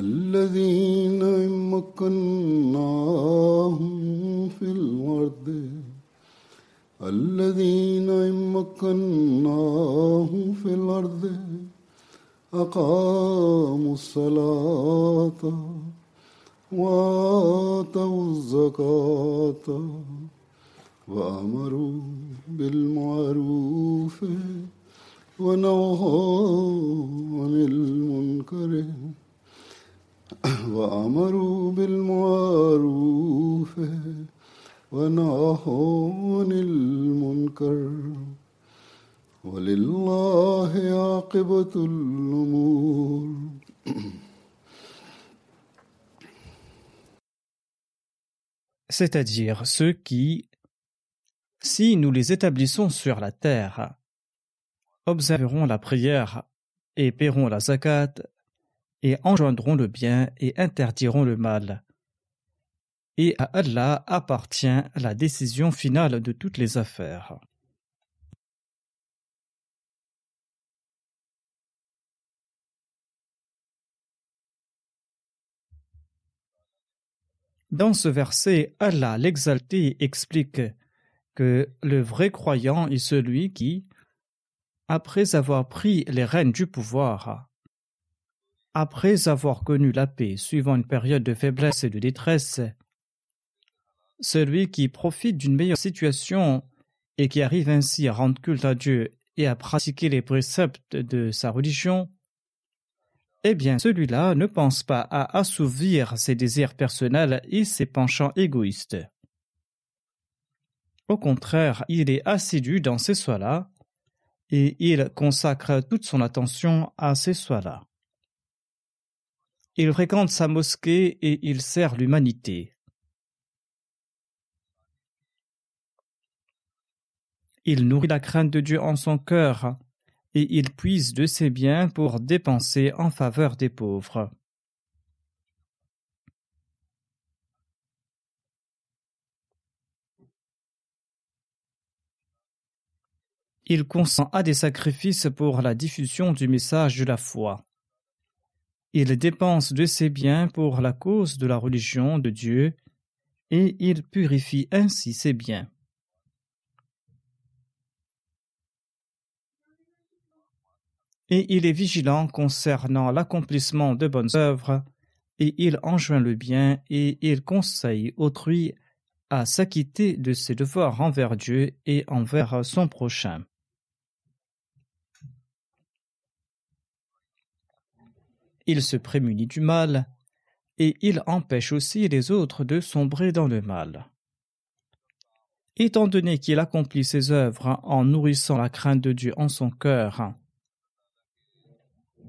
الذين مكناهم في الأرض الذين مكناهم في الأرض أقاموا الصلاة وآتوا الزكاة وأمروا بالمعروف ونهوا عن المنكر. وأمروا بالمعروف ونهوا عن المنكر ولله عاقبة الأمور c'est-à-dire ceux qui, si nous les établissons sur la terre, observeront la prière et paieront la zakat et enjoindront le bien et interdiront le mal. Et à Allah appartient la décision finale de toutes les affaires. Dans ce verset, Allah l'exalté explique que le vrai croyant est celui qui, après avoir pris les rênes du pouvoir, après avoir connu la paix suivant une période de faiblesse et de détresse, celui qui profite d'une meilleure situation et qui arrive ainsi à rendre culte à Dieu et à pratiquer les préceptes de sa religion, eh bien celui-là ne pense pas à assouvir ses désirs personnels et ses penchants égoïstes. Au contraire, il est assidu dans ces soins-là et il consacre toute son attention à ces soins-là. Il fréquente sa mosquée et il sert l'humanité. Il nourrit la crainte de Dieu en son cœur et il puise de ses biens pour dépenser en faveur des pauvres. Il consent à des sacrifices pour la diffusion du message de la foi. Il dépense de ses biens pour la cause de la religion de Dieu et il purifie ainsi ses biens. et il est vigilant concernant l'accomplissement de bonnes œuvres, et il enjoint le bien, et il conseille autrui à s'acquitter de ses devoirs envers Dieu et envers son prochain. Il se prémunit du mal, et il empêche aussi les autres de sombrer dans le mal. Étant donné qu'il accomplit ses œuvres en nourrissant la crainte de Dieu en son cœur,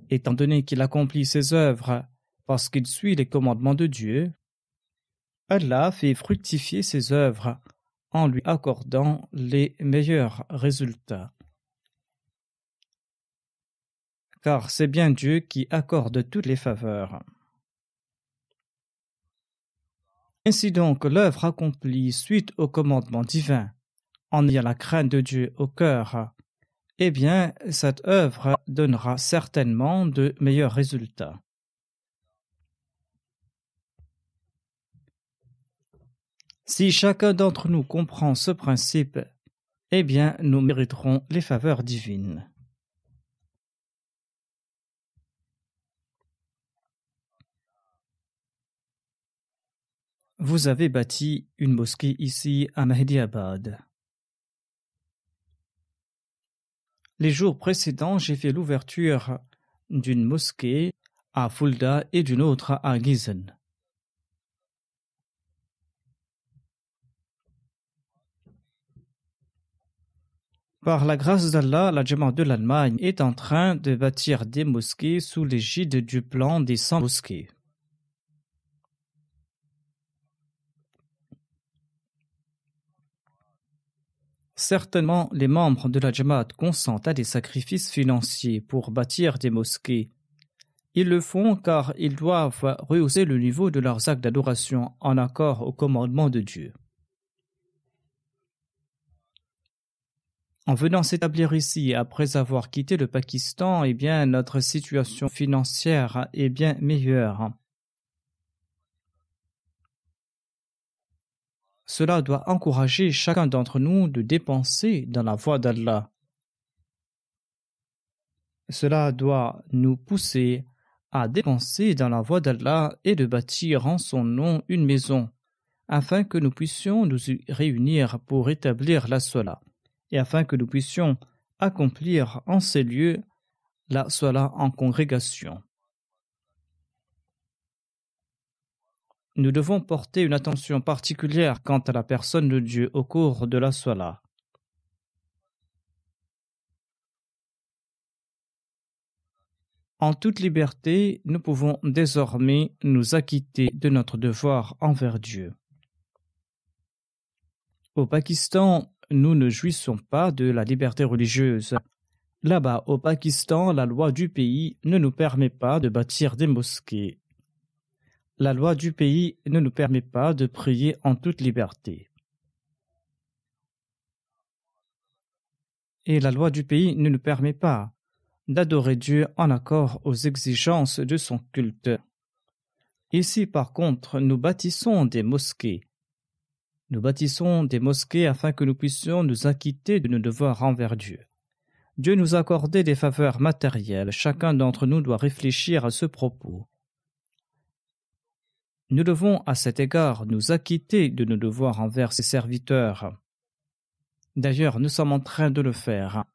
étant donné qu'il accomplit ses œuvres parce qu'il suit les commandements de Dieu, Allah fait fructifier ses œuvres en lui accordant les meilleurs résultats. Car c'est bien Dieu qui accorde toutes les faveurs. Ainsi donc, l'œuvre accomplie suite au commandement divin, en ayant la crainte de Dieu au cœur, eh bien, cette œuvre donnera certainement de meilleurs résultats. Si chacun d'entre nous comprend ce principe, eh bien, nous mériterons les faveurs divines. Vous avez bâti une mosquée ici à Mahdiabad. Les jours précédents, j'ai fait l'ouverture d'une mosquée à Fulda et d'une autre à Gießen. Par la grâce d'Allah, la Jamaat de l'Allemagne est en train de bâtir des mosquées sous l'égide du plan des 100 mosquées. Certainement, les membres de la Jamaat consentent à des sacrifices financiers pour bâtir des mosquées. Ils le font car ils doivent rehausser le niveau de leurs actes d'adoration en accord au commandement de Dieu. En venant s'établir ici après avoir quitté le Pakistan, eh bien, notre situation financière est bien meilleure. Cela doit encourager chacun d'entre nous de dépenser dans la voie d'Allah. Cela doit nous pousser à dépenser dans la voie d'Allah et de bâtir en son nom une maison, afin que nous puissions nous réunir pour établir la sola, et afin que nous puissions accomplir en ces lieux la sola en congrégation. Nous devons porter une attention particulière quant à la personne de Dieu au cours de la Salah. En toute liberté, nous pouvons désormais nous acquitter de notre devoir envers Dieu. Au Pakistan, nous ne jouissons pas de la liberté religieuse. Là-bas, au Pakistan, la loi du pays ne nous permet pas de bâtir des mosquées la loi du pays ne nous permet pas de prier en toute liberté. Et la loi du pays ne nous permet pas d'adorer Dieu en accord aux exigences de son culte. Ici, par contre, nous bâtissons des mosquées. Nous bâtissons des mosquées afin que nous puissions nous acquitter de nos devoirs envers Dieu. Dieu nous a accordé des faveurs matérielles. Chacun d'entre nous doit réfléchir à ce propos. Nous devons à cet égard nous acquitter de nos devoirs envers ses serviteurs. D'ailleurs, nous sommes en train de le faire.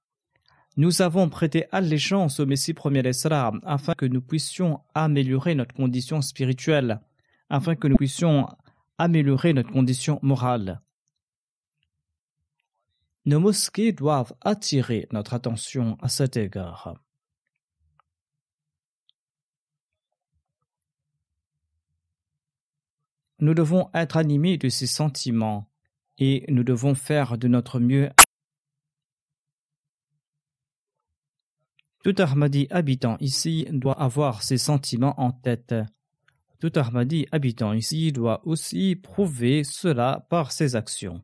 Nous avons prêté allégeance au Messie premier l'Islam afin que nous puissions améliorer notre condition spirituelle, afin que nous puissions améliorer notre condition morale. Nos mosquées doivent attirer notre attention à cet égard. Nous devons être animés de ces sentiments et nous devons faire de notre mieux. Tout Ahmadi habitant ici doit avoir ces sentiments en tête. Tout Ahmadi habitant ici doit aussi prouver cela par ses actions.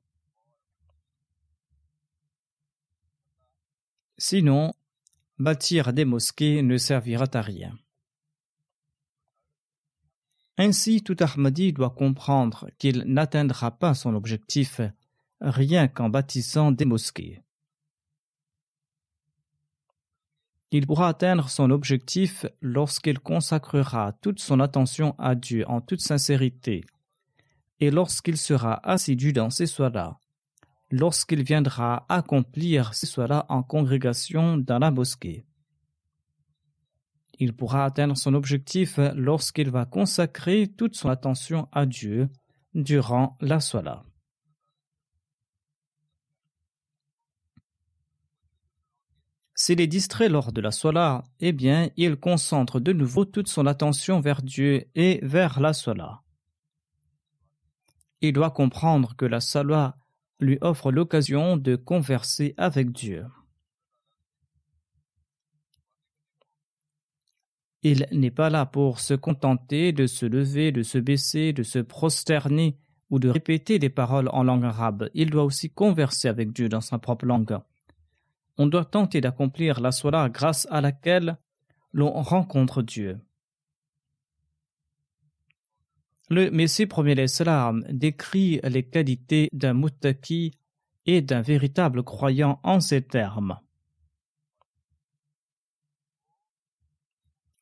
Sinon, bâtir des mosquées ne servira à rien. Ainsi, tout Ahmadi doit comprendre qu'il n'atteindra pas son objectif rien qu'en bâtissant des mosquées. Il pourra atteindre son objectif lorsqu'il consacrera toute son attention à Dieu en toute sincérité, et lorsqu'il sera assidu dans ces soins-là, lorsqu'il viendra accomplir ces soins-là en congrégation dans la mosquée. Il pourra atteindre son objectif lorsqu'il va consacrer toute son attention à Dieu durant la sola. S'il est distrait lors de la sola, eh bien, il concentre de nouveau toute son attention vers Dieu et vers la sola. Il doit comprendre que la sola lui offre l'occasion de converser avec Dieu. Il n'est pas là pour se contenter de se lever, de se baisser, de se prosterner ou de répéter des paroles en langue arabe. Il doit aussi converser avec Dieu dans sa propre langue. On doit tenter d'accomplir la sola grâce à laquelle l'on rencontre Dieu. Le Messie premier l'Islam décrit les qualités d'un muttaki et d'un véritable croyant en ces termes.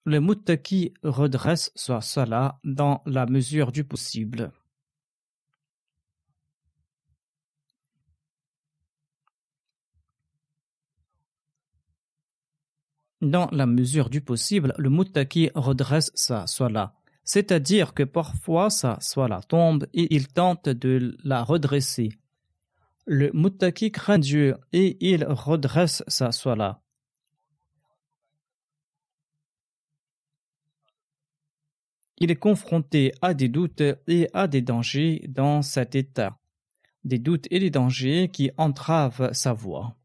Le muttaki redresse sa salat dans la mesure du possible. Dans la mesure du possible, le muttaki redresse sa salat c'est-à-dire que parfois sa la tombe et il tente de la redresser. Le muttaki craint Dieu et il redresse sa là. Il est confronté à des doutes et à des dangers dans cet état, des doutes et des dangers qui entravent sa voie.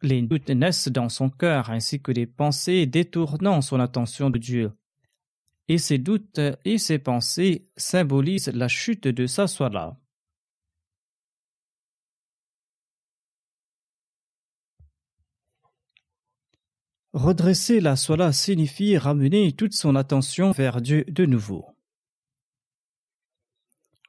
Les doutes naissent dans son cœur ainsi que les pensées détournant son attention de Dieu. Et ces doutes et ces pensées symbolisent la chute de sa soie Redresser la soie signifie ramener toute son attention vers Dieu de nouveau.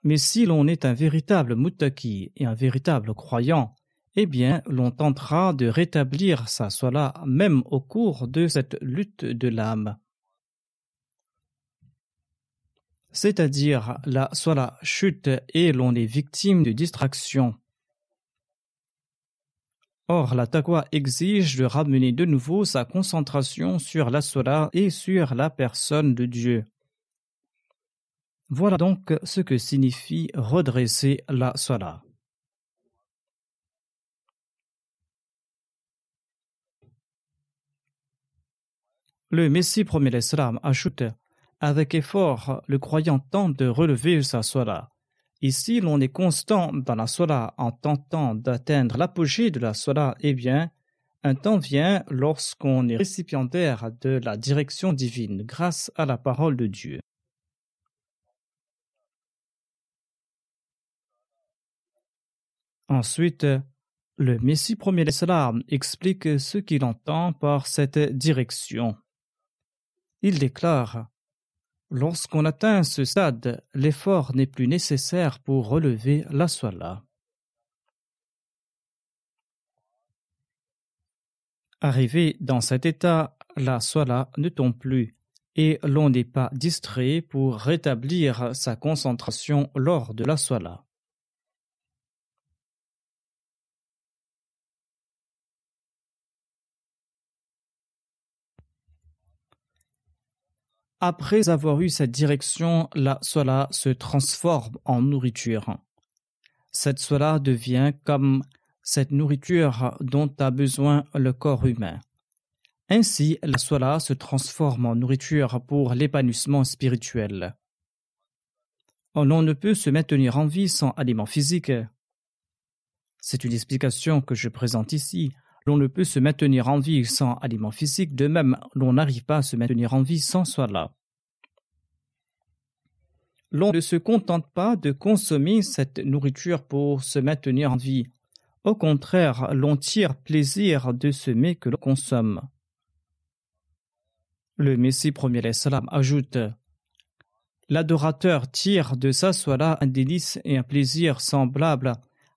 Mais si l'on est un véritable muttaki et un véritable croyant, eh bien, l'on tentera de rétablir sa sola même au cours de cette lutte de l'âme. C'est-à-dire la sola chute et l'on est victime de distraction. Or, la taqwa exige de ramener de nouveau sa concentration sur la sola et sur la personne de Dieu. Voilà donc ce que signifie redresser la sola. Le Messie promet l'Islam ajoute Avec effort, le croyant tente de relever sa sola. Ici, l'on est constant dans la sola en tentant d'atteindre l'apogée de la sola, eh bien, un temps vient lorsqu'on est récipiendaire de la direction divine grâce à la parole de Dieu. Ensuite, le Messie premier l'Islam explique ce qu'il entend par cette direction. Il déclare Lorsqu'on atteint ce stade, l'effort n'est plus nécessaire pour relever la soie Arrivé dans cet état, la soie ne tombe plus et l'on n'est pas distrait pour rétablir sa concentration lors de la soie Après avoir eu cette direction, la sola se transforme en nourriture. Cette sola devient comme cette nourriture dont a besoin le corps humain. Ainsi, la sola se transforme en nourriture pour l'épanouissement spirituel. On ne peut se maintenir en vie sans aliments physiques. C'est une explication que je présente ici. L'on ne peut se maintenir en vie sans aliments physiques, de même, l'on n'arrive pas à se maintenir en vie sans soi-là. L'on ne se contente pas de consommer cette nourriture pour se maintenir en vie. Au contraire, l'on tire plaisir de ce mets que l'on consomme. Le Messie premier l'Islam ajoute L'adorateur tire de sa soie un délice et un plaisir semblables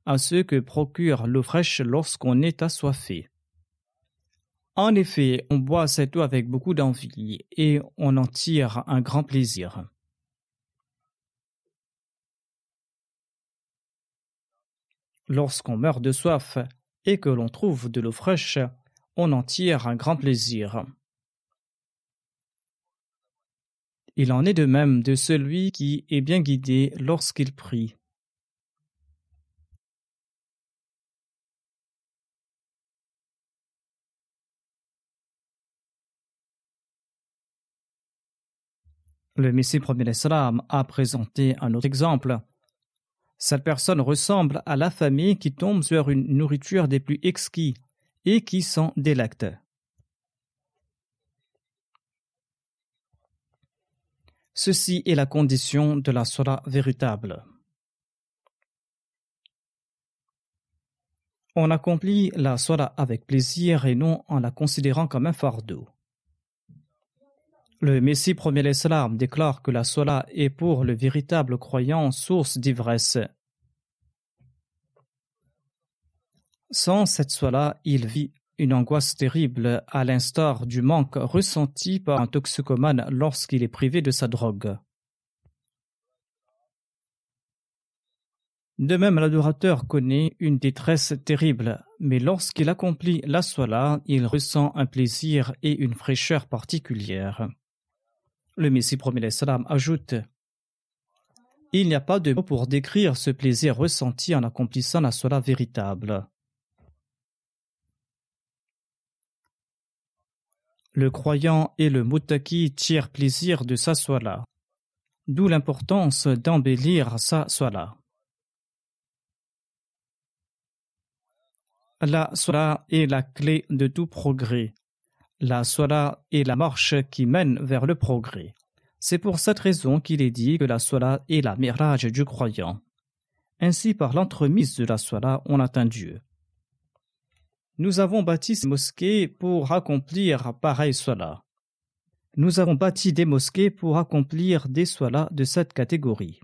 à ceux que procure l'eau fraîche lorsqu'on est assoiffé. En effet, on boit cette eau avec beaucoup d'envie et on en tire un grand plaisir. Lorsqu'on meurt de soif et que l'on trouve de l'eau fraîche, on en tire un grand plaisir. Il en est de même de celui qui est bien guidé lorsqu'il prie. Le Messie premier a présenté un autre exemple. Cette personne ressemble à la famille qui tombe sur une nourriture des plus exquis et qui s'en délectent. Ceci est la condition de la Salah véritable. On accomplit la Salah avec plaisir et non en la considérant comme un fardeau. Le Messie premier l'Islam déclare que la Salah est pour le véritable croyant source d'ivresse. Sans cette Salah, il vit une angoisse terrible à l'instar du manque ressenti par un toxicomane lorsqu'il est privé de sa drogue. De même, l'adorateur connaît une détresse terrible, mais lorsqu'il accomplit la sola, il ressent un plaisir et une fraîcheur particulière. Le Messie premier salam ajoute Il n'y a pas de mots pour décrire ce plaisir ressenti en accomplissant la sola véritable. Le croyant et le mutaki tirent plaisir de sa. D'où l'importance d'embellir sa sola. La sola est la clé de tout progrès. La sola est la marche qui mène vers le progrès. C'est pour cette raison qu'il est dit que la sola est la mirage du croyant. Ainsi, par l'entremise de la sola, on atteint Dieu. Nous avons bâti ces mosquées pour accomplir pareil cela. Nous avons bâti des mosquées pour accomplir des solas de cette catégorie.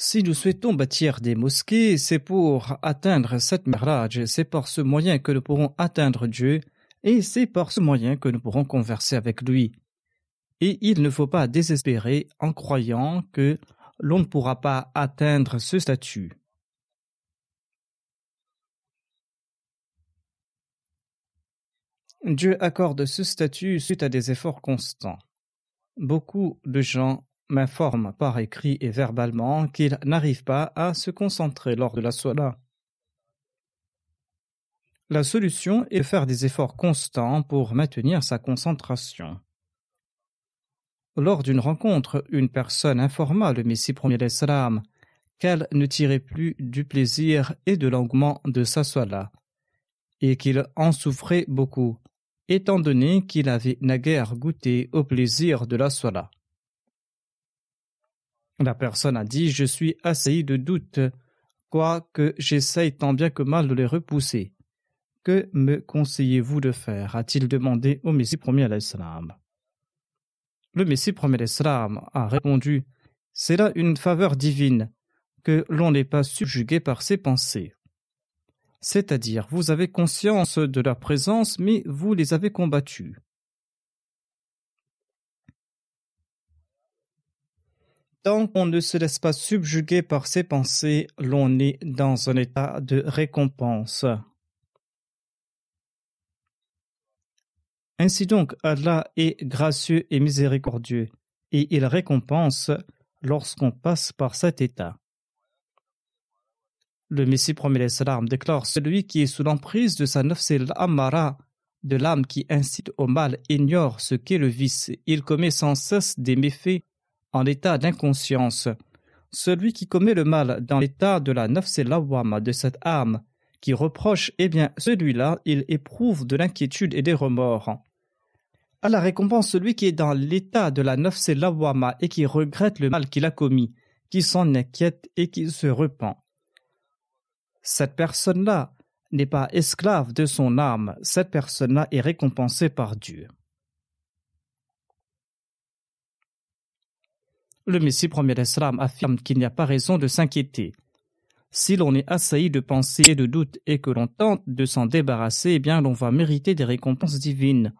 Si nous souhaitons bâtir des mosquées, c'est pour atteindre cette mirage, c'est par ce moyen que nous pourrons atteindre Dieu, et c'est par ce moyen que nous pourrons converser avec lui. Et il ne faut pas désespérer en croyant que l'on ne pourra pas atteindre ce statut. Dieu accorde ce statut suite à des efforts constants. Beaucoup de gens m'informent par écrit et verbalement qu'ils n'arrivent pas à se concentrer lors de la sola. La solution est de faire des efforts constants pour maintenir sa concentration. Lors d'une rencontre, une personne informa le Messie premier d'Islam qu'elle ne tirait plus du plaisir et de l'engouement de sa sola, et qu'il en souffrait beaucoup étant donné qu'il avait naguère goûté au plaisir de la sola. La personne a dit Je suis assailli de doutes, quoique j'essaye tant bien que mal de les repousser. Que me conseillez-vous de faire? A-t-il demandé au Messie premier à l'Islam. Le Messie premier à l'Islam a répondu C'est là une faveur divine, que l'on n'est pas subjugué par ses pensées c'est-à-dire vous avez conscience de leur présence, mais vous les avez combattus. Tant qu'on ne se laisse pas subjuguer par ses pensées, l'on est dans un état de récompense. Ainsi donc, Allah est gracieux et miséricordieux, et il récompense lorsqu'on passe par cet état. Le Messie premier salam déclare Celui qui est sous l'emprise de sa nafsil amara, de l'âme qui incite au mal, ignore ce qu'est le vice. Il commet sans cesse des méfaits en état d'inconscience. Celui qui commet le mal dans l'état de la nafsil awama, de cette âme qui reproche, eh bien, celui-là, il éprouve de l'inquiétude et des remords. À la récompense, celui qui est dans l'état de la nafsil awama et qui regrette le mal qu'il a commis, qui s'en inquiète et qui se repent. Cette personne-là n'est pas esclave de son âme, cette personne-là est récompensée par Dieu. Le Messie premier d'Islam affirme qu'il n'y a pas raison de s'inquiéter. Si l'on est assailli de pensées et de doutes et que l'on tente de s'en débarrasser, eh bien l'on va mériter des récompenses divines.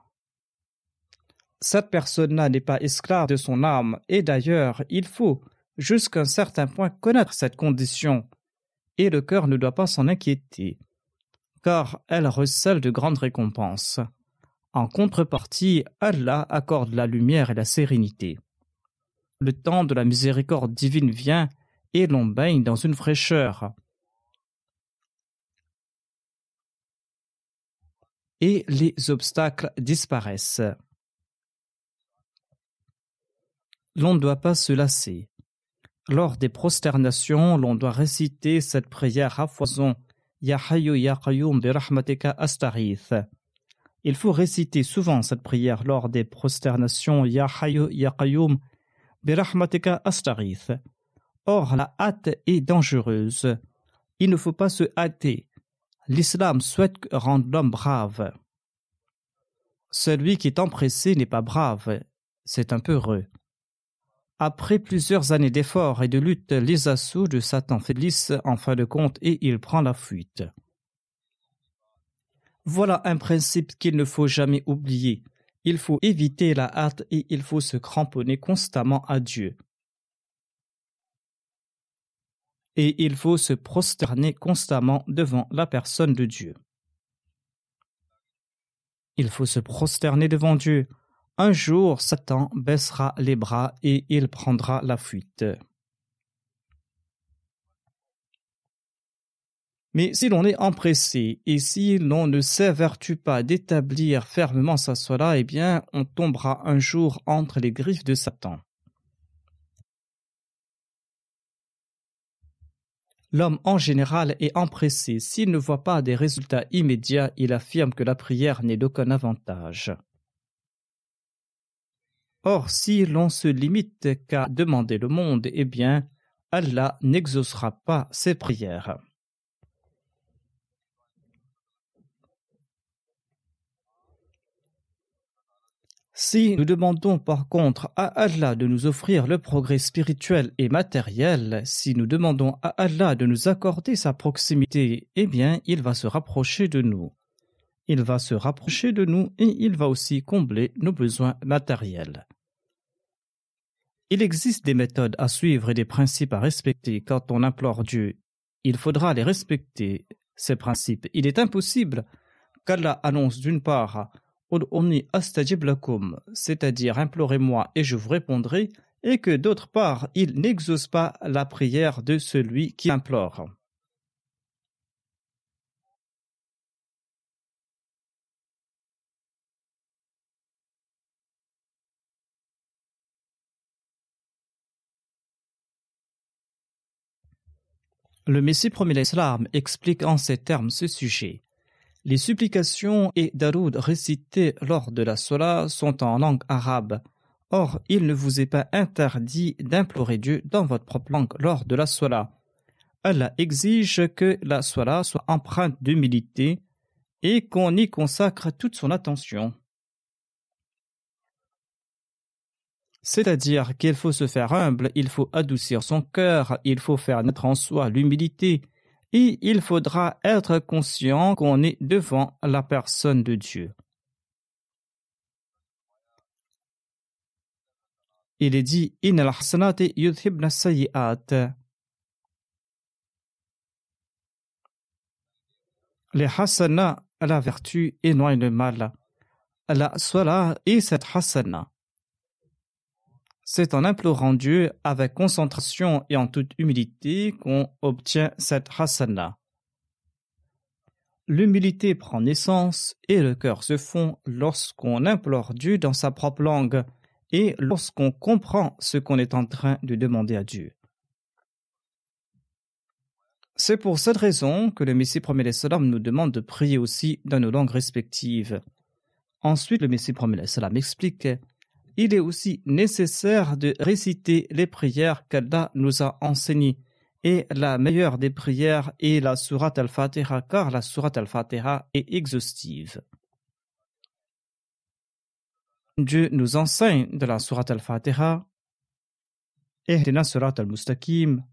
Cette personne-là n'est pas esclave de son âme, et d'ailleurs, il faut, jusqu'à un certain point, connaître cette condition et le cœur ne doit pas s'en inquiéter, car elle recèle de grandes récompenses. En contrepartie, Allah accorde la lumière et la sérénité. Le temps de la miséricorde divine vient et l'on baigne dans une fraîcheur. Et les obstacles disparaissent. L'on ne doit pas se lasser. lors des prosternations, l'on doit réciter cette prière à foison. Ya Ya astarith. Il faut réciter souvent cette prière lors des prosternations Ya Or, la hâte est dangereuse. Il ne faut pas se hâter. L'islam souhaite rendre l'homme brave. Celui qui est empressé n'est pas brave, c'est un peu heureux. Après plusieurs années d'efforts et de lutte, les assauts de Satan faiblissent en fin de compte et il prend la fuite. Voilà un principe qu'il ne faut jamais oublier. Il faut éviter la hâte et il faut se cramponner constamment à Dieu. Et il faut se prosterner constamment devant la personne de Dieu. Il faut se prosterner devant Dieu. Un jour, Satan baissera les bras et il prendra la fuite. Mais si l'on est empressé et si l'on ne s'avertue pas d'établir fermement sa sola, eh bien, on tombera un jour entre les griffes de Satan. L'homme en général est empressé. S'il ne voit pas des résultats immédiats, il affirme que la prière n'est d'aucun avantage. Or, si l'on se limite qu'à demander le monde, eh bien, Allah n'exaucera pas ses prières. Si nous demandons par contre à Allah de nous offrir le progrès spirituel et matériel, si nous demandons à Allah de nous accorder sa proximité, eh bien, il va se rapprocher de nous. Il va se rapprocher de nous et il va aussi combler nos besoins matériels. Il existe des méthodes à suivre et des principes à respecter quand on implore Dieu. Il faudra les respecter, ces principes. Il est impossible qu'Allah annonce d'une part c'est-à-dire implorez-moi et je vous répondrai, et que d'autre part il n'exauce pas la prière de celui qui implore. Le Messie premier l'Islam explique en ces termes ce sujet. Les supplications et daroud récités lors de la sola sont en langue arabe. Or, il ne vous est pas interdit d'implorer Dieu dans votre propre langue lors de la sola. Allah exige que la sola soit empreinte d'humilité et qu'on y consacre toute son attention. C'est-à-dire qu'il faut se faire humble, il faut adoucir son cœur, il faut faire naître en soi l'humilité, et il faudra être conscient qu'on est devant la personne de Dieu. Il est dit Les hasana, la vertu, éloignent le mal. La sola et cette hasana. C'est en implorant Dieu avec concentration et en toute humilité qu'on obtient cette hasana. L'humilité prend naissance et le cœur se fond lorsqu'on implore Dieu dans sa propre langue et lorsqu'on comprend ce qu'on est en train de demander à Dieu. C'est pour cette raison que le Messie premier salam nous demande de prier aussi dans nos langues respectives. Ensuite, le Messie premier salam explique il est aussi nécessaire de réciter les prières qu'Allah nous a enseignées. Et la meilleure des prières est la Surat al-Fatiha, car la Surat al-Fatiha est exhaustive. Dieu nous enseigne de la Surat al-Fatiha, la Surat al-Mustaqim,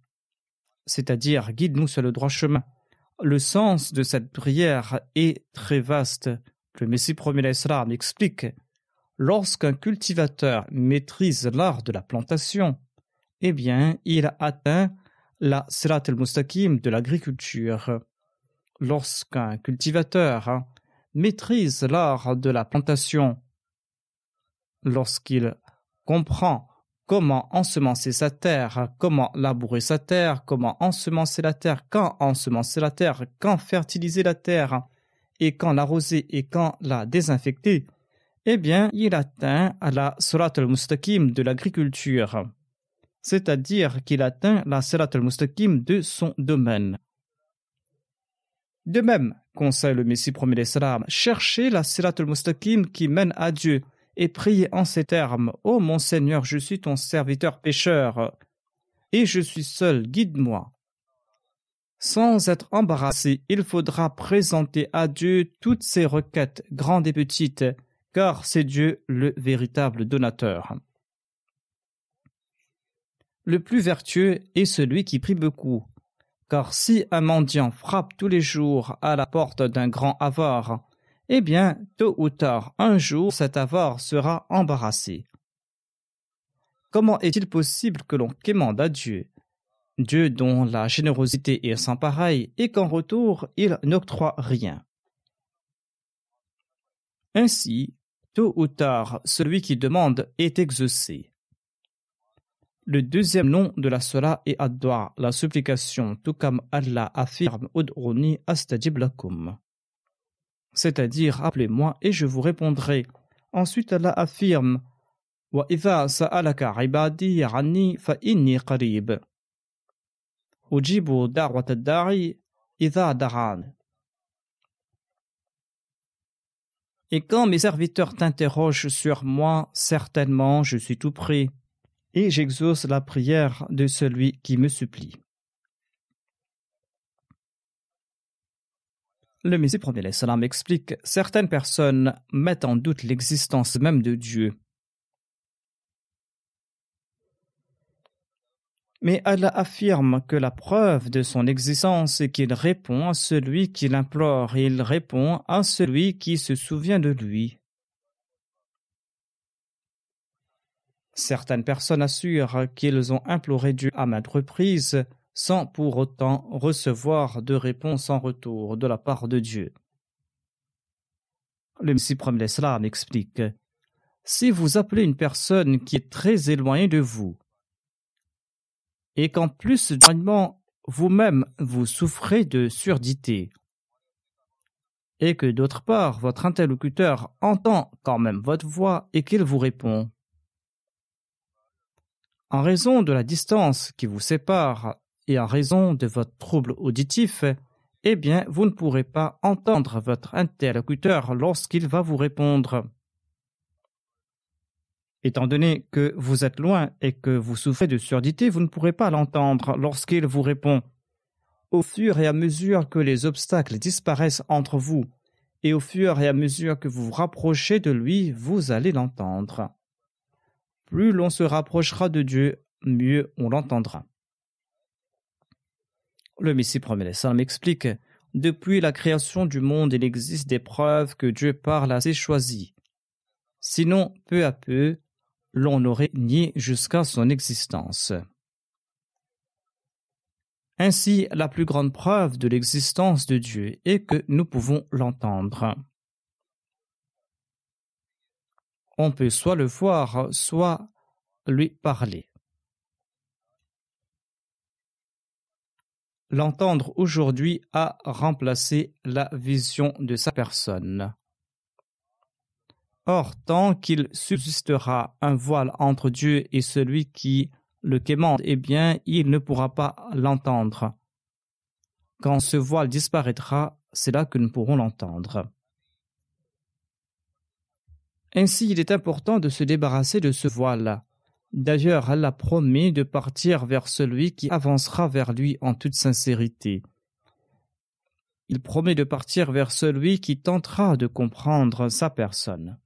c'est-à-dire guide-nous sur le droit chemin. Le sens de cette prière est très vaste. Le Messie premier Islam explique Lorsqu'un cultivateur maîtrise l'art de la plantation, eh bien, il atteint la sirat al-mustaqim de l'agriculture. Lorsqu'un cultivateur maîtrise l'art de la plantation, lorsqu'il comprend comment ensemencer sa terre, comment labourer sa terre, comment ensemencer la terre, quand ensemencer la terre, quand fertiliser la terre, et quand l'arroser et quand la désinfecter, eh bien, il atteint à la Surat al-Mustaqim de l'agriculture. c'est-à-dire qu'il atteint la Sirat al-Mustaqim de son domaine. De même, conseille le Messie premier l'Islam, cherchez la Sirat al-Mustaqim qui mène à Dieu et priez en ces termes Ô mon Seigneur, je suis ton serviteur pécheur et je suis seul, guide-moi. Sans être embarrassé, il faudra présenter à Dieu toutes ses requêtes, grandes et petites, car c'est Dieu le véritable donateur. Le plus vertueux est celui qui prie beaucoup, car si un mendiant frappe tous les jours à la porte d'un grand avare, eh bien, tôt ou tard, un jour, cet avare sera embarrassé. Comment est-il possible que l'on quémande à Dieu? Dieu dont la générosité est sans pareil et qu'en retour il n'octroie rien. Ainsi, tôt ou tard, celui qui demande est exaucé. Le deuxième nom de la Salah est Adwa, la supplication, tout comme Allah affirme Ud'uni astajib lakum. C'est-à-dire, appelez-moi et je vous répondrai. Ensuite, Allah affirme Wa idha sa'alaka ibadi anni fa inni qarib. Ujibu da'wat ad-da'i. Et quand mes serviteurs t'interrogent sur moi, certainement je suis tout prêt et j'exauce la prière de celui qui me supplie. Le Messie premier explique certaines personnes mettent en doute l'existence même de Dieu. Mais Allah affirme que la preuve de son existence est qu'il répond à celui qui l'implore et il répond à celui qui se souvient de lui. Certaines personnes assurent qu'ils ont imploré Dieu à maintes reprises sans pour autant recevoir de réponse en retour de la part de Dieu. Le Messie explique Si vous appelez une personne qui est très éloignée de vous, et qu'en plus vous-même vous souffrez de surdité, et que d'autre part votre interlocuteur entend quand même votre voix et qu'il vous répond, en raison de la distance qui vous sépare et en raison de votre trouble auditif, eh bien, vous ne pourrez pas entendre votre interlocuteur lorsqu'il va vous répondre. Étant donné que vous êtes loin et que vous souffrez de surdité, vous ne pourrez pas l'entendre lorsqu'il vous répond. Au fur et à mesure que les obstacles disparaissent entre vous, et au fur et à mesure que vous vous rapprochez de lui, vous allez l'entendre plus l'on se rapprochera de Dieu, mieux on l'entendra. Le Messie premier salam explique Depuis la création du monde, il existe des preuves que Dieu parle à ses choisis. Sinon, peu à peu, l'on aurait nié jusqu'à son existence. Ainsi, la plus grande preuve de l'existence de Dieu est que nous pouvons l'entendre on peut soit le voir, soit lui parler. L'entendre aujourd'hui a remplacé la vision de sa personne. Or, tant qu'il subsistera un voile entre Dieu et celui qui le quémande, eh bien, il ne pourra pas l'entendre. Quand ce voile disparaîtra, c'est là que nous pourrons l'entendre. Ainsi, il est important de se débarrasser de ce voile. D'ailleurs, Allah promet de partir vers celui qui avancera vers lui en toute sincérité. Il promet de partir vers celui qui tentera de comprendre sa personne.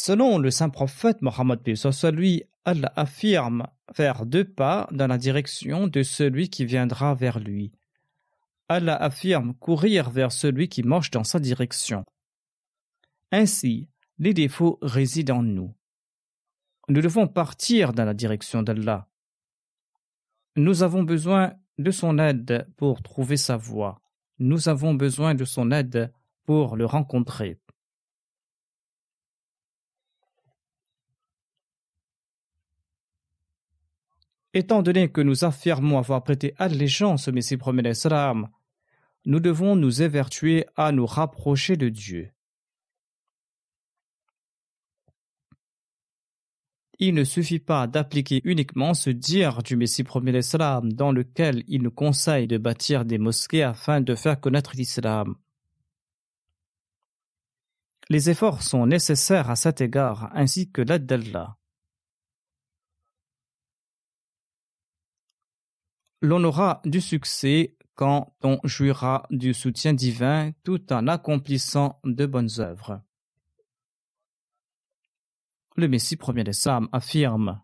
Selon le saint prophète Mohammed lui, Allah affirme faire deux pas dans la direction de celui qui viendra vers lui. Allah affirme courir vers celui qui marche dans sa direction. Ainsi, les défauts résident en nous. Nous devons partir dans la direction d'Allah. Nous avons besoin de son aide pour trouver sa voie. Nous avons besoin de son aide pour le rencontrer. Étant donné que nous affirmons avoir prêté allégeance au Messie premier nous devons nous évertuer à nous rapprocher de Dieu. il ne suffit pas d'appliquer uniquement ce dire du Messie premier l'Islam dans lequel il nous conseille de bâtir des mosquées afin de faire connaître l'Islam. Les efforts sont nécessaires à cet égard ainsi que l'aide d'Allah. L'on aura du succès quand on jouira du soutien divin tout en accomplissant de bonnes œuvres. Le Messie premier des Sam affirme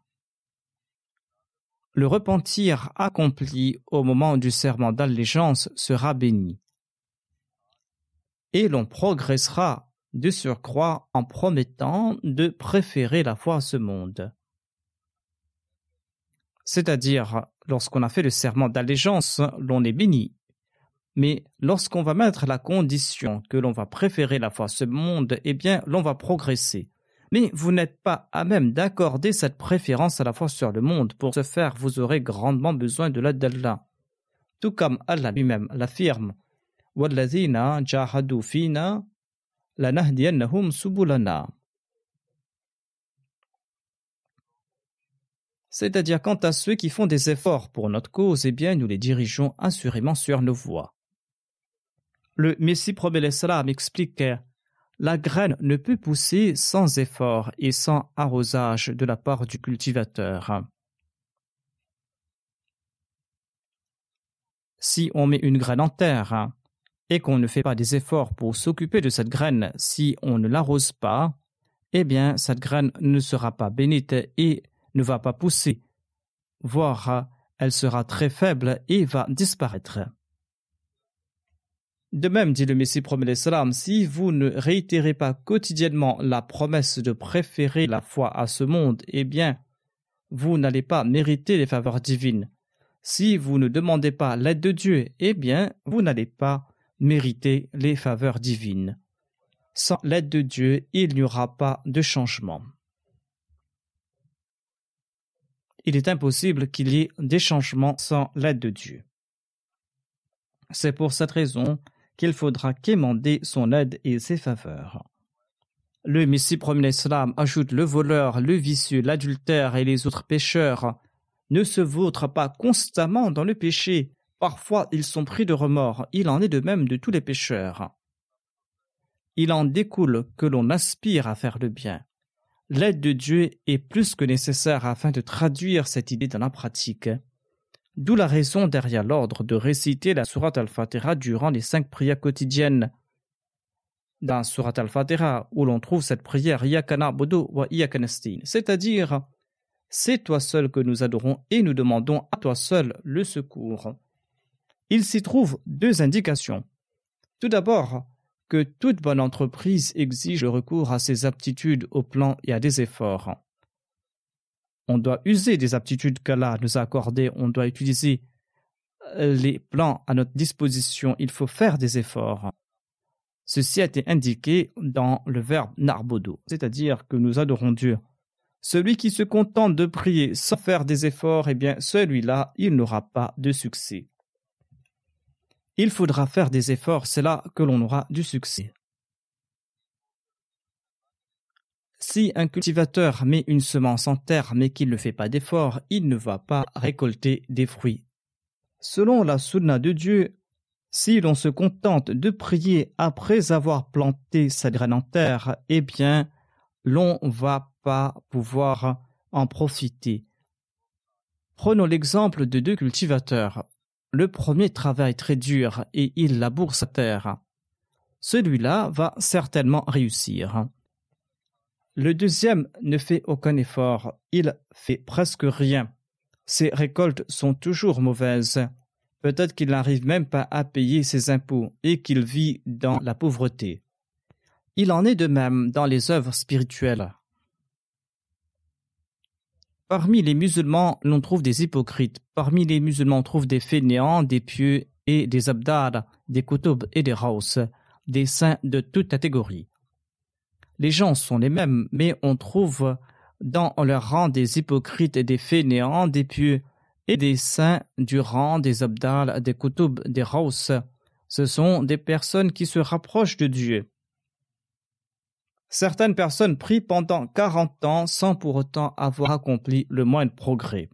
Le repentir accompli au moment du serment d'allégeance sera béni. Et l'on progressera de surcroît en promettant de préférer la foi à ce monde. C'est-à-dire, lorsqu'on a fait le serment d'allégeance, l'on est béni. Mais lorsqu'on va mettre la condition que l'on va préférer la foi à ce monde, eh bien, l'on va progresser mais vous n'êtes pas à même d'accorder cette préférence à la fois sur le monde. Pour ce faire, vous aurez grandement besoin de l'aide. Tout comme Allah lui-même l'affirme. C'est-à-dire quant à ceux qui font des efforts pour notre cause, eh bien nous les dirigeons assurément sur nos voies. Le Messie promet explique la graine ne peut pousser sans effort et sans arrosage de la part du cultivateur. Si on met une graine en terre et qu'on ne fait pas des efforts pour s'occuper de cette graine, si on ne l'arrose pas, eh bien cette graine ne sera pas bénite et ne va pas pousser, voire elle sera très faible et va disparaître. De même, dit le Messie promet salam, si vous ne réitérez pas quotidiennement la promesse de préférer la foi à ce monde, eh bien, vous n'allez pas mériter les faveurs divines. Si vous ne demandez pas l'aide de Dieu, eh bien, vous n'allez pas mériter les faveurs divines. Sans l'aide de Dieu, il n'y aura pas de changement. Il est impossible qu'il y ait des changements sans l'aide de Dieu. C'est pour cette raison qu'il faudra quémander son aide et ses faveurs. Le Messie premier Islam ajoute le voleur, le vicieux, l'adultère et les autres pécheurs ne se vautrent pas constamment dans le péché. Parfois ils sont pris de remords. Il en est de même de tous les pécheurs. Il en découle que l'on aspire à faire le bien. L'aide de Dieu est plus que nécessaire afin de traduire cette idée dans la pratique. D'où la raison derrière l'ordre de réciter la Surat al-Fatiha durant les cinq prières quotidiennes. Dans Surat al-Fatiha, où l'on trouve cette prière Yakana Bodo wa c'est-à-dire C'est toi seul que nous adorons et nous demandons à toi seul le secours. Il s'y trouve deux indications. Tout d'abord, que toute bonne entreprise exige le recours à ses aptitudes au plan et à des efforts. On doit user des aptitudes qu'Allah nous a accordées, on doit utiliser euh, les plans à notre disposition, il faut faire des efforts. Ceci a été indiqué dans le verbe narbodo, c'est-à-dire que nous adorons Dieu. Celui qui se contente de prier sans faire des efforts, eh bien, celui-là, il n'aura pas de succès. Il faudra faire des efforts, c'est là que l'on aura du succès. Si un cultivateur met une semence en terre mais qu'il ne fait pas d'effort, il ne va pas récolter des fruits. Selon la sunna de Dieu, si l'on se contente de prier après avoir planté sa graine en terre, eh bien, l'on va pas pouvoir en profiter. Prenons l'exemple de deux cultivateurs. Le premier travaille très dur et il laboure sa terre. Celui-là va certainement réussir. Le deuxième ne fait aucun effort, il fait presque rien. Ses récoltes sont toujours mauvaises. Peut-être qu'il n'arrive même pas à payer ses impôts et qu'il vit dans la pauvreté. Il en est de même dans les œuvres spirituelles. Parmi les musulmans, l'on trouve des hypocrites. Parmi les musulmans, on trouve des fainéants, des pieux et des abdars, des kutub et des raus, des saints de toute catégorie les gens sont les mêmes, mais on trouve dans leur rang des hypocrites et des fainéants, des pieux et des saints du rang des abdal, des kutub, des raus. Ce sont des personnes qui se rapprochent de Dieu. Certaines personnes prient pendant 40 ans sans pour autant avoir accompli le moindre progrès.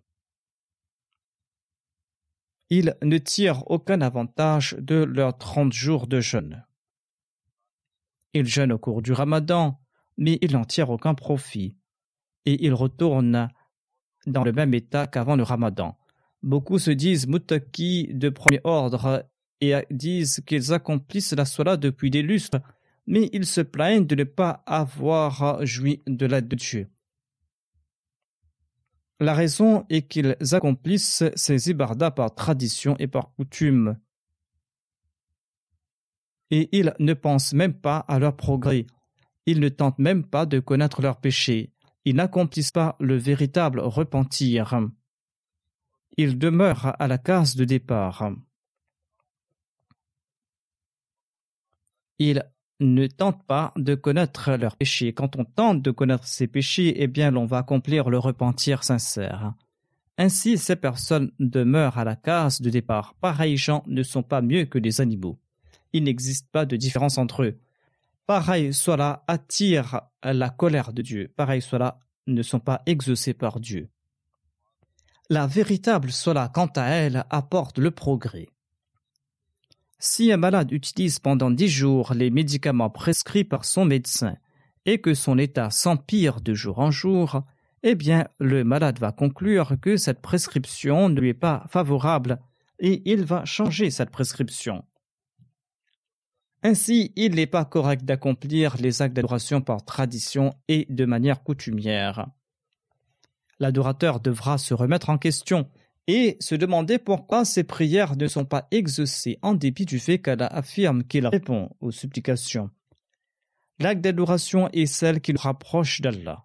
Ils ne tirent aucun avantage de leurs 30 jours de jeûne. Ils jeûnent au cours du ramadan, mais ils n'en tirent aucun profit. Et ils retournent dans le même état qu'avant le ramadan. Beaucoup se disent mutaki de premier ordre et disent qu'ils accomplissent la sola depuis des lustres, mais ils se plaignent de ne pas avoir joui de l'aide de Dieu. La raison est qu'ils accomplissent ces ibardas par tradition et par coutume. Et ils ne pensent même pas à leur progrès. Ils ne tentent même pas de connaître leurs péchés. Ils n'accomplissent pas le véritable repentir. Ils demeurent à la case de départ. Ils ne tentent pas de connaître leurs péchés. Quand on tente de connaître ses péchés, eh bien, l'on va accomplir le repentir sincère. Ainsi, ces personnes demeurent à la case de départ. Pareils gens ne sont pas mieux que des animaux. Il n'existe pas de différence entre eux. Pareil soit attire la colère de Dieu. Pareil soit ne sont pas exaucés par Dieu. La véritable sola, quant à elle, apporte le progrès. Si un malade utilise pendant dix jours les médicaments prescrits par son médecin et que son état s'empire de jour en jour, eh bien le malade va conclure que cette prescription ne lui est pas favorable et il va changer cette prescription. Ainsi, il n'est pas correct d'accomplir les actes d'adoration par tradition et de manière coutumière. L'adorateur devra se remettre en question et se demander pourquoi ses prières ne sont pas exaucées en dépit du fait qu'elle affirme qu'il répond aux supplications. L'acte d'adoration est celle qui nous rapproche d'Allah.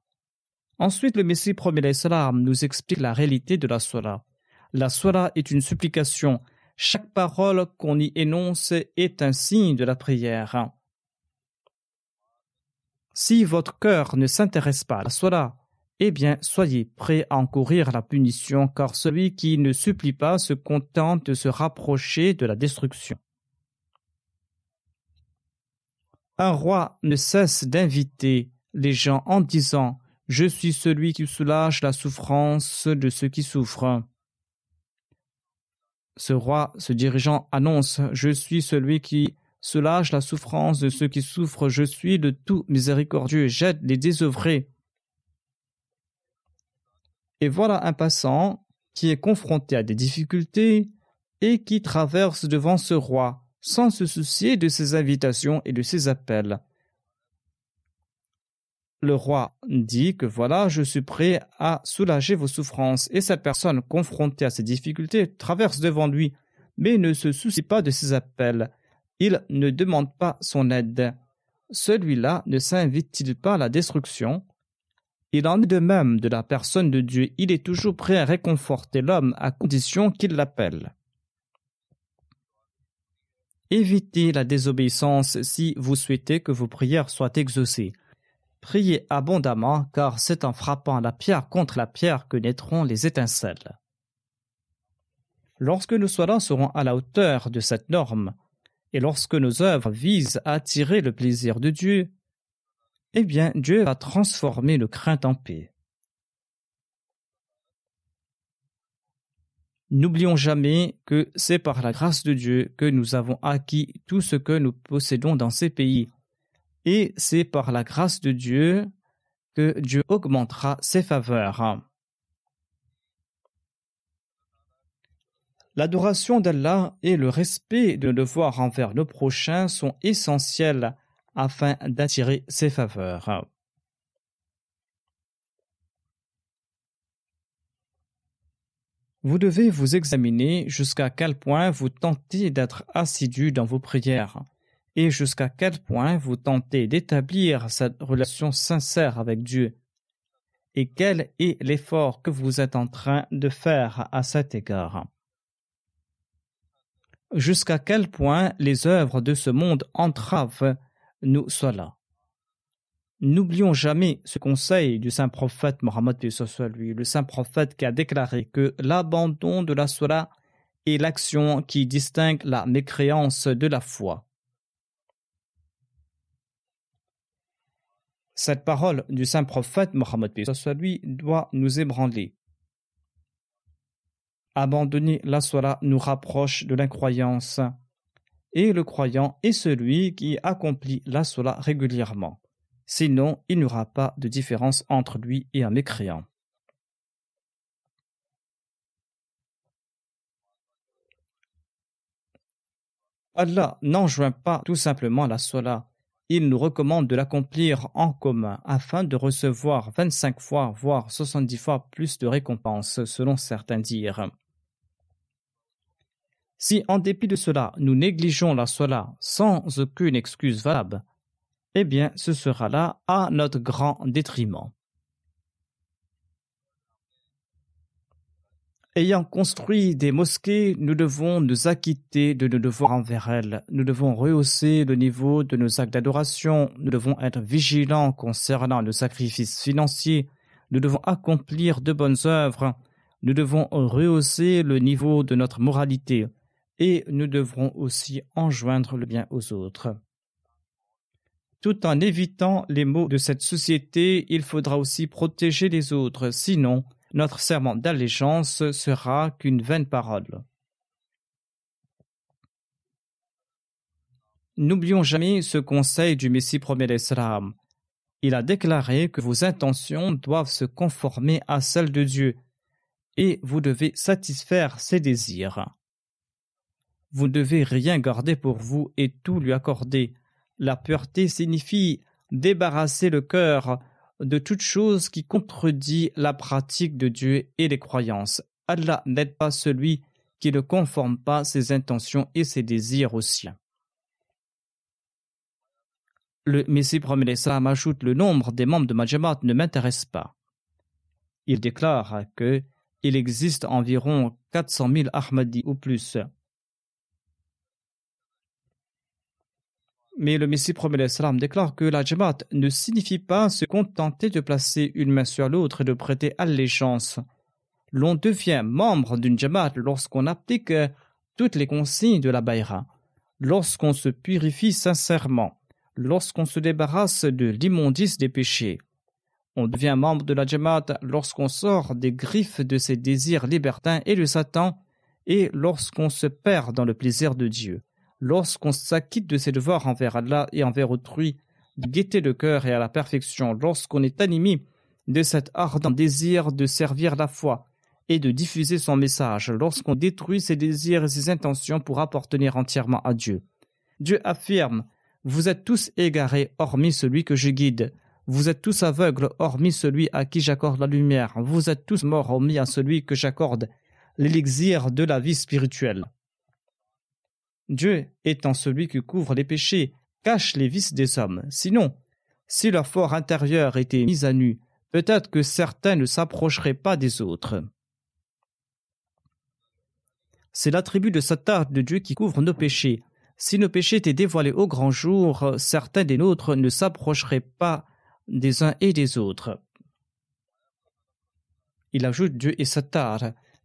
Ensuite, le Messie premier l'Islam nous explique la réalité de la Salah. La Salah est une supplication. Chaque parole qu'on y énonce est un signe de la prière. Si votre cœur ne s'intéresse pas à la Salah, eh bien, soyez prêts à encourir la punition, car celui qui ne supplie pas se contente de se rapprocher de la destruction. Un roi ne cesse d'inviter les gens en disant Je suis celui qui soulage la souffrance de ceux qui souffrent. Ce roi, ce dirigeant, annonce Je suis celui qui soulage la souffrance de ceux qui souffrent, je suis le tout miséricordieux, j'aide les désœuvrés. Et voilà un passant qui est confronté à des difficultés et qui traverse devant ce roi sans se soucier de ses invitations et de ses appels. Le roi dit que voilà, je suis prêt à soulager vos souffrances, et cette personne confrontée à ces difficultés traverse devant lui, mais ne se soucie pas de ses appels. Il ne demande pas son aide. Celui-là ne s'invite-t-il pas à la destruction? Il en est de même de la personne de Dieu, il est toujours prêt à réconforter l'homme à condition qu'il l'appelle. Évitez la désobéissance si vous souhaitez que vos prières soient exaucées. Priez abondamment, car c'est en frappant la pierre contre la pierre que naîtront les étincelles. Lorsque nos soins seront à la hauteur de cette norme, et lorsque nos œuvres visent à attirer le plaisir de Dieu, eh bien Dieu va transformer le crainte en paix. N'oublions jamais que c'est par la grâce de Dieu que nous avons acquis tout ce que nous possédons dans ces pays. Et c'est par la grâce de Dieu que Dieu augmentera ses faveurs. L'adoration d'Allah et le respect de devoir envers nos prochains sont essentiels afin d'attirer ses faveurs. Vous devez vous examiner jusqu'à quel point vous tentez d'être assidu dans vos prières et jusqu'à quel point vous tentez d'établir cette relation sincère avec Dieu et quel est l'effort que vous êtes en train de faire à cet égard? Jusqu'à quel point les œuvres de ce monde entravent N'oublions jamais ce conseil du saint prophète Mohammed lui, le saint prophète qui a déclaré que l'abandon de la sola est l'action qui distingue la mécréance de la foi. Cette parole du saint prophète Mohammed lui doit nous ébranler. Abandonner la sola nous rapproche de l'incroyance, et le croyant est celui qui accomplit la sola régulièrement. Sinon, il n'y aura pas de différence entre lui et un mécréant. Allah n'enjoint pas tout simplement la sola, il nous recommande de l'accomplir en commun afin de recevoir 25 fois, voire 70 fois plus de récompenses selon certains dires. Si en dépit de cela nous négligeons la sola sans aucune excuse valable, eh bien ce sera là à notre grand détriment. Ayant construit des mosquées, nous devons nous acquitter de nos devoirs envers elles. Nous devons rehausser le niveau de nos actes d'adoration. Nous devons être vigilants concernant nos sacrifices financiers. Nous devons accomplir de bonnes œuvres. Nous devons rehausser le niveau de notre moralité. Et nous devrons aussi enjoindre le bien aux autres. Tout en évitant les maux de cette société, il faudra aussi protéger les autres. Sinon, notre serment d'allégeance sera qu'une vaine parole. N'oublions jamais ce conseil du Messie premier d'Islam. Il a déclaré que vos intentions doivent se conformer à celles de Dieu et vous devez satisfaire ses désirs. Vous ne devez rien garder pour vous et tout lui accorder. La pureté signifie débarrasser le cœur de toute chose qui contredit la pratique de Dieu et les croyances. Allah n'aide pas celui qui ne conforme pas ses intentions et ses désirs aux siens. Le Messie promet ajoute le nombre des membres de Majamat ne m'intéresse pas. Il déclare que il existe environ 400 000 Ahmadis ou plus. Mais le Messie promet salam déclare que la Jamaat ne signifie pas se contenter de placer une main sur l'autre et de prêter allégeance. L'on devient membre d'une Jamaat lorsqu'on applique toutes les consignes de la Bayra, lorsqu'on se purifie sincèrement, lorsqu'on se débarrasse de l'immondice des péchés. On devient membre de la Jamaat lorsqu'on sort des griffes de ses désirs libertins et de Satan, et lorsqu'on se perd dans le plaisir de Dieu lorsqu'on s'acquitte de ses devoirs envers Allah et envers autrui, de gaieté de cœur et à la perfection, lorsqu'on est animé de cet ardent désir de servir la foi et de diffuser son message, lorsqu'on détruit ses désirs et ses intentions pour appartenir entièrement à Dieu. Dieu affirme Vous êtes tous égarés, hormis celui que je guide. Vous êtes tous aveugles, hormis celui à qui j'accorde la lumière. Vous êtes tous morts, hormis à celui que j'accorde l'élixir de la vie spirituelle. Dieu étant celui qui couvre les péchés, cache les vices des hommes. Sinon, si leur fort intérieur était mis à nu, peut-être que certains ne s'approcheraient pas des autres. C'est l'attribut de Satan de Dieu qui couvre nos péchés. Si nos péchés étaient dévoilés au grand jour, certains des nôtres ne s'approcheraient pas des uns et des autres. Il ajoute Dieu et Satan.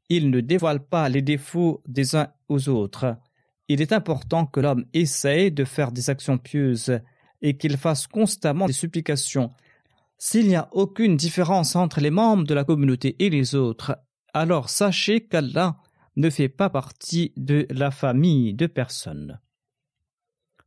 Il ne dévoile pas les défauts des uns aux autres il est important que l'homme essaye de faire des actions pieuses et qu'il fasse constamment des supplications. S'il n'y a aucune différence entre les membres de la communauté et les autres, alors sachez qu'Allah ne fait pas partie de la famille de personne.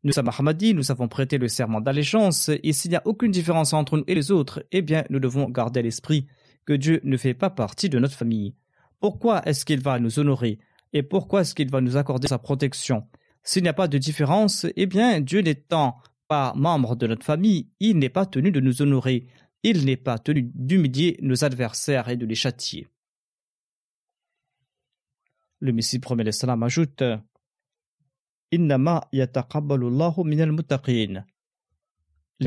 Nous sommes Ahmadis, nous avons prêté le serment d'allégeance, et s'il n'y a aucune différence entre nous et les autres, eh bien nous devons garder à l'esprit que Dieu ne fait pas partie de notre famille. Pourquoi est-ce qu'il va nous honorer? Et pourquoi est-ce qu'il va nous accorder sa protection? S'il n'y a pas de différence, eh bien, Dieu n'étant pas membre de notre famille, il n'est pas tenu de nous honorer, il n'est pas tenu d'humilier nos adversaires et de les châtier. Le Messie promet salam ajoute Les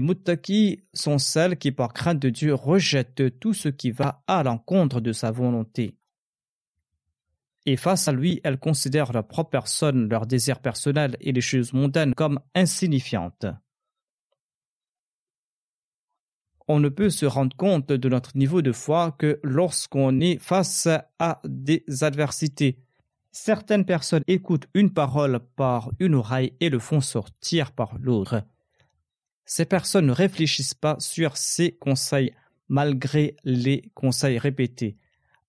muttaqis sont celles qui, par crainte de Dieu, rejettent tout ce qui va à l'encontre de sa volonté et face à lui, elles considèrent leur propre personne, leurs désirs personnels et les choses mondaines comme insignifiantes. On ne peut se rendre compte de notre niveau de foi que lorsqu'on est face à des adversités. Certaines personnes écoutent une parole par une oreille et le font sortir par l'autre. Ces personnes ne réfléchissent pas sur ces conseils malgré les conseils répétés.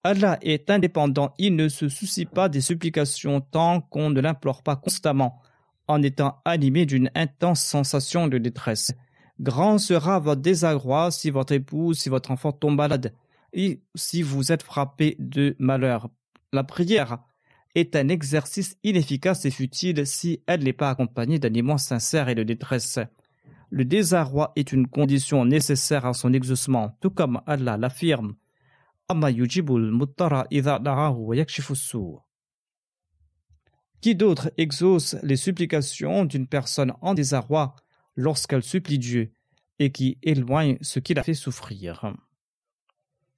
Allah est indépendant, il ne se soucie pas des supplications tant qu'on ne l'implore pas constamment, en étant animé d'une intense sensation de détresse. Grand sera votre désarroi si votre épouse, si votre enfant tombe malade, et si vous êtes frappé de malheur. La prière est un exercice inefficace et futile si elle n'est pas accompagnée d'animents sincères et de détresse. Le désarroi est une condition nécessaire à son exaucement, tout comme Allah l'affirme. Qui d'autre exauce les supplications d'une personne en désarroi lorsqu'elle supplie Dieu et qui éloigne ce qui la fait souffrir?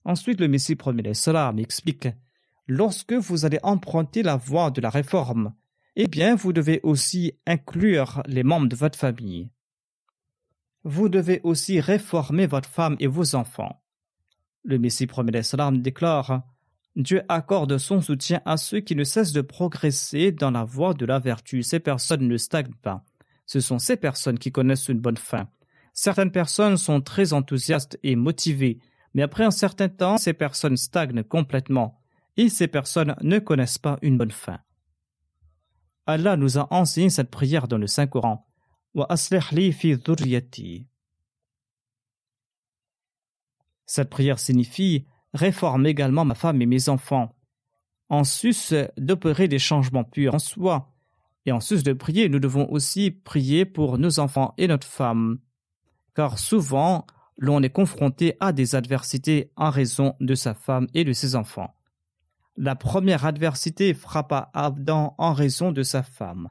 Ensuite, le Messie premier cela explique Lorsque vous allez emprunter la voie de la réforme, eh bien, vous devez aussi inclure les membres de votre famille. Vous devez aussi réformer votre femme et vos enfants. Le Messie premier salam déclare Dieu accorde son soutien à ceux qui ne cessent de progresser dans la voie de la vertu. Ces personnes ne stagnent pas. Ce sont ces personnes qui connaissent une bonne fin. Certaines personnes sont très enthousiastes et motivées, mais après un certain temps, ces personnes stagnent complètement et ces personnes ne connaissent pas une bonne fin. Allah nous a enseigné cette prière dans le Saint-Coran. Cette prière signifie réforme également ma femme et mes enfants. En sus d'opérer des changements purs en soi, et en sus de prier, nous devons aussi prier pour nos enfants et notre femme, car souvent l'on est confronté à des adversités en raison de sa femme et de ses enfants. La première adversité frappa Abdan en raison de sa femme.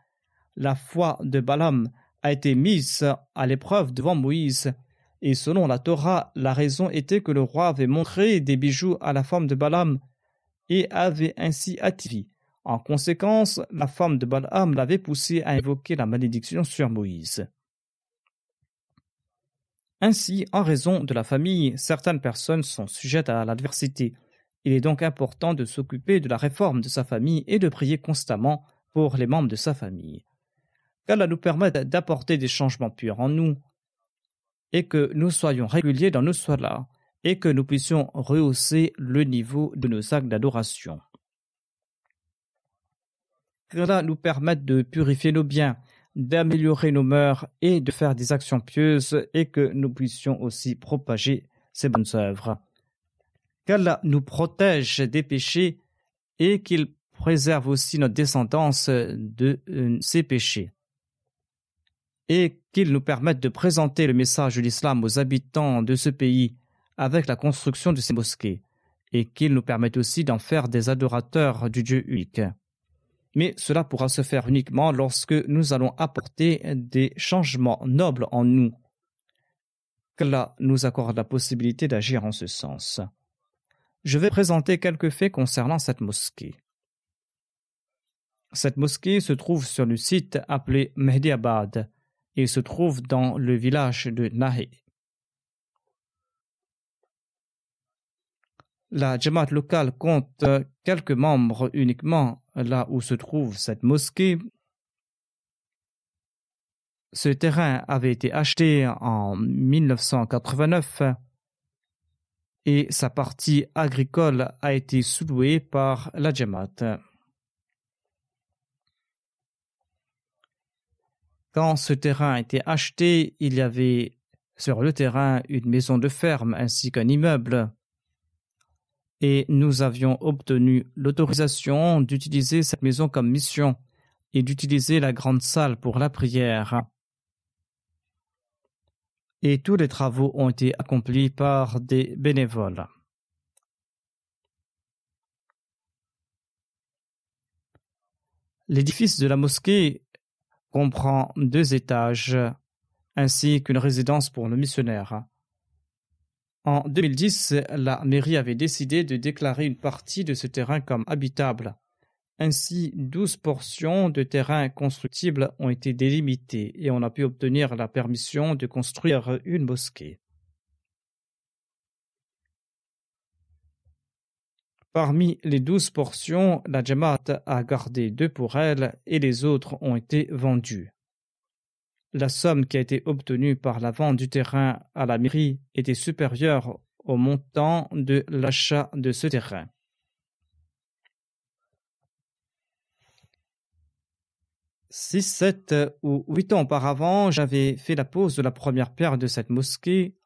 La foi de Balaam a été mise à l'épreuve devant Moïse, et selon la Torah, la raison était que le roi avait montré des bijoux à la femme de Balaam et avait ainsi attiré. En conséquence, la femme de Balaam l'avait poussé à invoquer la malédiction sur Moïse. Ainsi, en raison de la famille, certaines personnes sont sujettes à l'adversité. Il est donc important de s'occuper de la réforme de sa famille et de prier constamment pour les membres de sa famille qu'Allah nous permette d'apporter des changements purs en nous et que nous soyons réguliers dans nos soins et que nous puissions rehausser le niveau de nos actes d'adoration. Qu'Allah nous permette de purifier nos biens, d'améliorer nos mœurs et de faire des actions pieuses et que nous puissions aussi propager ces bonnes œuvres. Qu'Allah nous protège des péchés et qu'il préserve aussi notre descendance de euh, ces péchés et qu'il nous permette de présenter le message de l'islam aux habitants de ce pays avec la construction de ces mosquées, et qu'il nous permette aussi d'en faire des adorateurs du Dieu unique. Mais cela pourra se faire uniquement lorsque nous allons apporter des changements nobles en nous. Qu'Allah nous accorde la possibilité d'agir en ce sens. Je vais présenter quelques faits concernant cette mosquée. Cette mosquée se trouve sur le site appelé Mehdiabad, et se trouve dans le village de Nahe. La Jamaat locale compte quelques membres uniquement là où se trouve cette mosquée. Ce terrain avait été acheté en 1989 et sa partie agricole a été sous par la Jamaat. Quand ce terrain a été acheté, il y avait sur le terrain une maison de ferme ainsi qu'un immeuble. Et nous avions obtenu l'autorisation d'utiliser cette maison comme mission et d'utiliser la grande salle pour la prière. Et tous les travaux ont été accomplis par des bénévoles. L'édifice de la mosquée comprend deux étages ainsi qu'une résidence pour le missionnaire. En 2010, la mairie avait décidé de déclarer une partie de ce terrain comme habitable. Ainsi, douze portions de terrain constructibles ont été délimitées et on a pu obtenir la permission de construire une mosquée. Parmi les douze portions, la Jamaat a gardé deux pour elle et les autres ont été vendues. la somme qui a été obtenue par la vente du terrain à la mairie était supérieure au montant de l'achat de ce terrain. Six, sept ou huit ans auparavant, j'avais fait la pose de la première pierre de cette mosquée.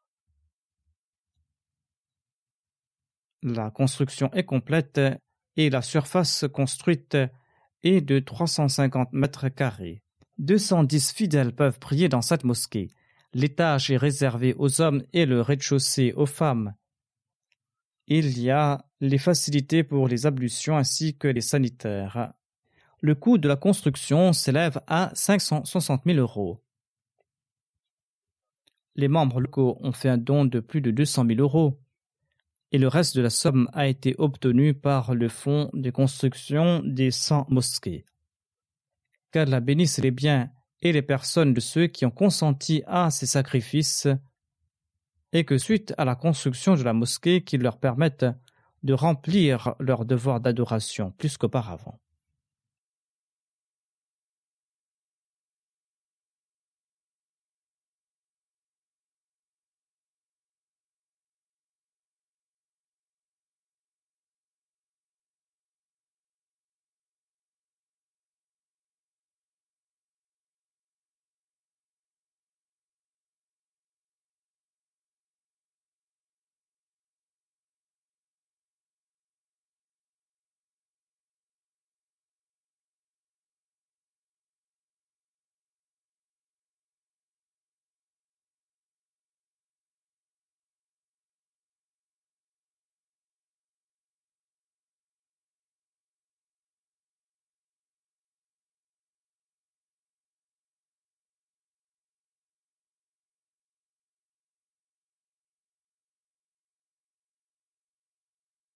La construction est complète et la surface construite est de 350 mètres carrés. 210 fidèles peuvent prier dans cette mosquée. L'étage est réservé aux hommes et le rez-de-chaussée aux femmes. Il y a les facilités pour les ablutions ainsi que les sanitaires. Le coût de la construction s'élève à 560 000 euros. Les membres locaux ont fait un don de plus de 200 000 euros et le reste de la somme a été obtenu par le fonds de construction des 100 mosquées qu'Allah bénisse les biens et les personnes de ceux qui ont consenti à ces sacrifices et que suite à la construction de la mosquée qu'ils leur permettent de remplir leur devoir d'adoration plus qu'auparavant.